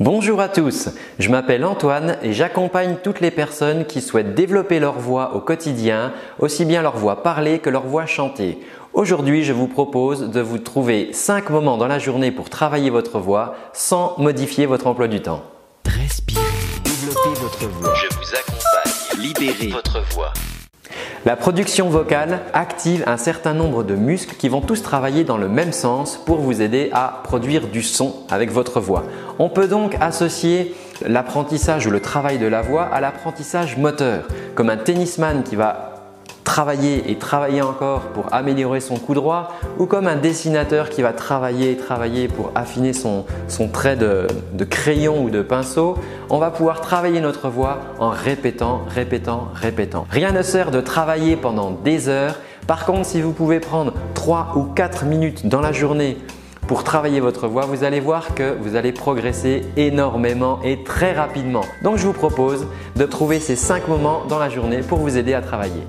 Bonjour à tous, je m'appelle Antoine et j'accompagne toutes les personnes qui souhaitent développer leur voix au quotidien, aussi bien leur voix parlée que leur voix chantée. Aujourd'hui, je vous propose de vous trouver 5 moments dans la journée pour travailler votre voix sans modifier votre emploi du temps. Respirez, développez votre voix. Je vous accompagne. Libérez votre voix. La production vocale active un certain nombre de muscles qui vont tous travailler dans le même sens pour vous aider à produire du son avec votre voix. On peut donc associer l'apprentissage ou le travail de la voix à l'apprentissage moteur, comme un tennisman qui va travailler et travailler encore pour améliorer son coup droit ou comme un dessinateur qui va travailler et travailler pour affiner son, trait de, de crayon ou de pinceau, on va pouvoir travailler notre voix en répétant, répétant, répétant. Rien ne sert de travailler pendant des heures. Par contre, si vous pouvez prendre 3 ou 4 minutes dans la journée pour travailler votre voix, vous allez voir que vous allez progresser énormément et très rapidement. Donc je vous propose de trouver ces 5 moments dans la journée pour vous aider à travailler.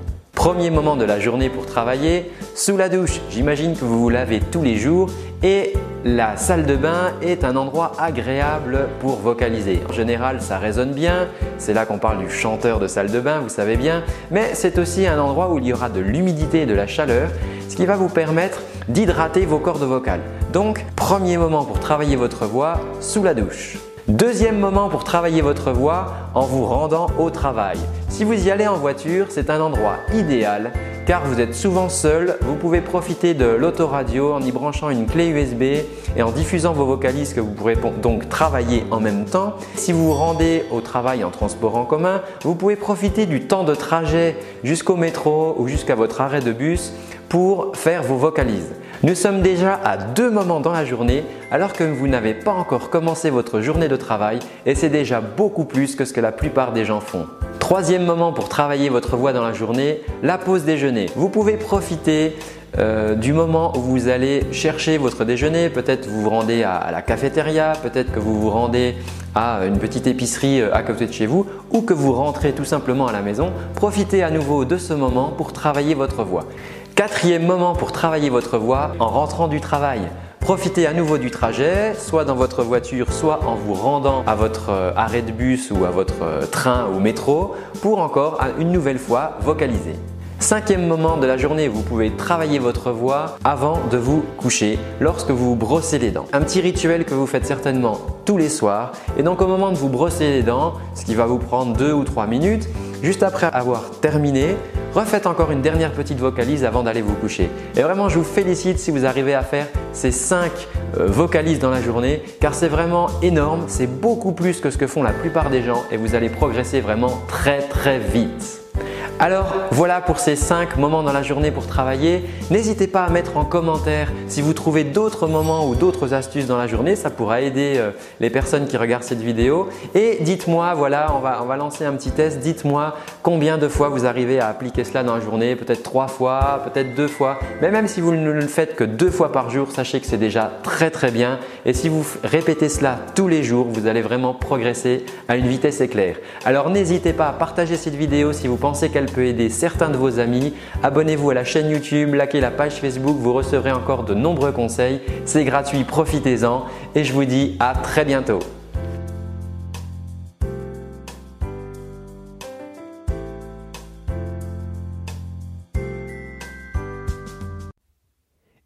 Premier moment de la journée pour travailler, sous la douche. J'imagine que vous vous lavez tous les jours et la salle de bain est un endroit agréable pour vocaliser. En général, ça résonne bien, c'est là qu'on parle du chanteur de salle de bain, vous savez bien, mais c'est aussi un endroit où il y aura de l'humidité et de la chaleur, ce qui va vous permettre d'hydrater vos cordes vocales. Donc, premier moment pour travailler votre voix, sous la douche. Deuxième moment pour travailler votre voix en vous rendant au travail. Si vous y allez en voiture, c'est un endroit idéal car vous êtes souvent seul. Vous pouvez profiter de l'autoradio en y branchant une clé USB et en diffusant vos vocalises que vous pourrez donc travailler en même temps. Si vous vous rendez au travail en transport en commun, vous pouvez profiter du temps de trajet jusqu'au métro ou jusqu'à votre arrêt de bus pour faire vos vocalises. Nous sommes déjà à deux moments dans la journée alors que vous n'avez pas encore commencé votre journée de travail et c'est déjà beaucoup plus que ce que la plupart des gens font. Troisième moment pour travailler votre voix dans la journée, la pause déjeuner. Vous pouvez profiter euh, du moment où vous allez chercher votre déjeuner, peut-être vous vous rendez à, la cafétéria, peut-être que vous vous rendez à une petite épicerie euh, à côté de chez vous ou que vous rentrez tout simplement à la maison, profitez à nouveau de ce moment pour travailler votre voix. Quatrième moment pour travailler votre voix en rentrant du travail. Profitez à nouveau du trajet, soit dans votre voiture, soit en vous rendant à votre euh, arrêt de bus ou à votre euh, train ou métro pour encore une nouvelle fois vocaliser. Cinquième moment de la journée, vous pouvez travailler votre voix avant de vous coucher lorsque vous vous brossez les dents. Un petit rituel que vous faites certainement tous les soirs. Et donc au moment de vous brosser les dents, ce qui va vous prendre deux ou trois minutes, juste après avoir terminé, refaites encore une dernière petite vocalise avant d'aller vous coucher. Et vraiment, je vous félicite si vous arrivez à faire ces 5 euh, vocalises dans la journée, car c'est vraiment énorme, c'est beaucoup plus que ce que font la plupart des gens et vous allez progresser vraiment très très vite. Alors voilà pour ces 5 moments dans la journée pour travailler. N'hésitez pas à mettre en commentaire si vous trouvez d'autres moments ou d'autres astuces dans la journée. Ça pourra aider euh, les personnes qui regardent cette vidéo. Et dites-moi, voilà, on va, on va lancer un petit test. Dites-moi combien de fois vous arrivez à appliquer cela dans la journée. Peut-être 3 fois, peut-être 2 fois. Mais même si vous ne le faites que 2 fois par jour, sachez que c'est déjà très très bien. Et si vous répétez cela tous les jours, vous allez vraiment progresser à une vitesse éclair. Alors n'hésitez pas à partager cette vidéo si vous pensez qu'elle peut aider certains de vos amis. Abonnez-vous à la chaîne YouTube, likez la page Facebook, vous recevrez encore de nombreux conseils. C'est gratuit, profitez-en et je vous dis à très bientôt.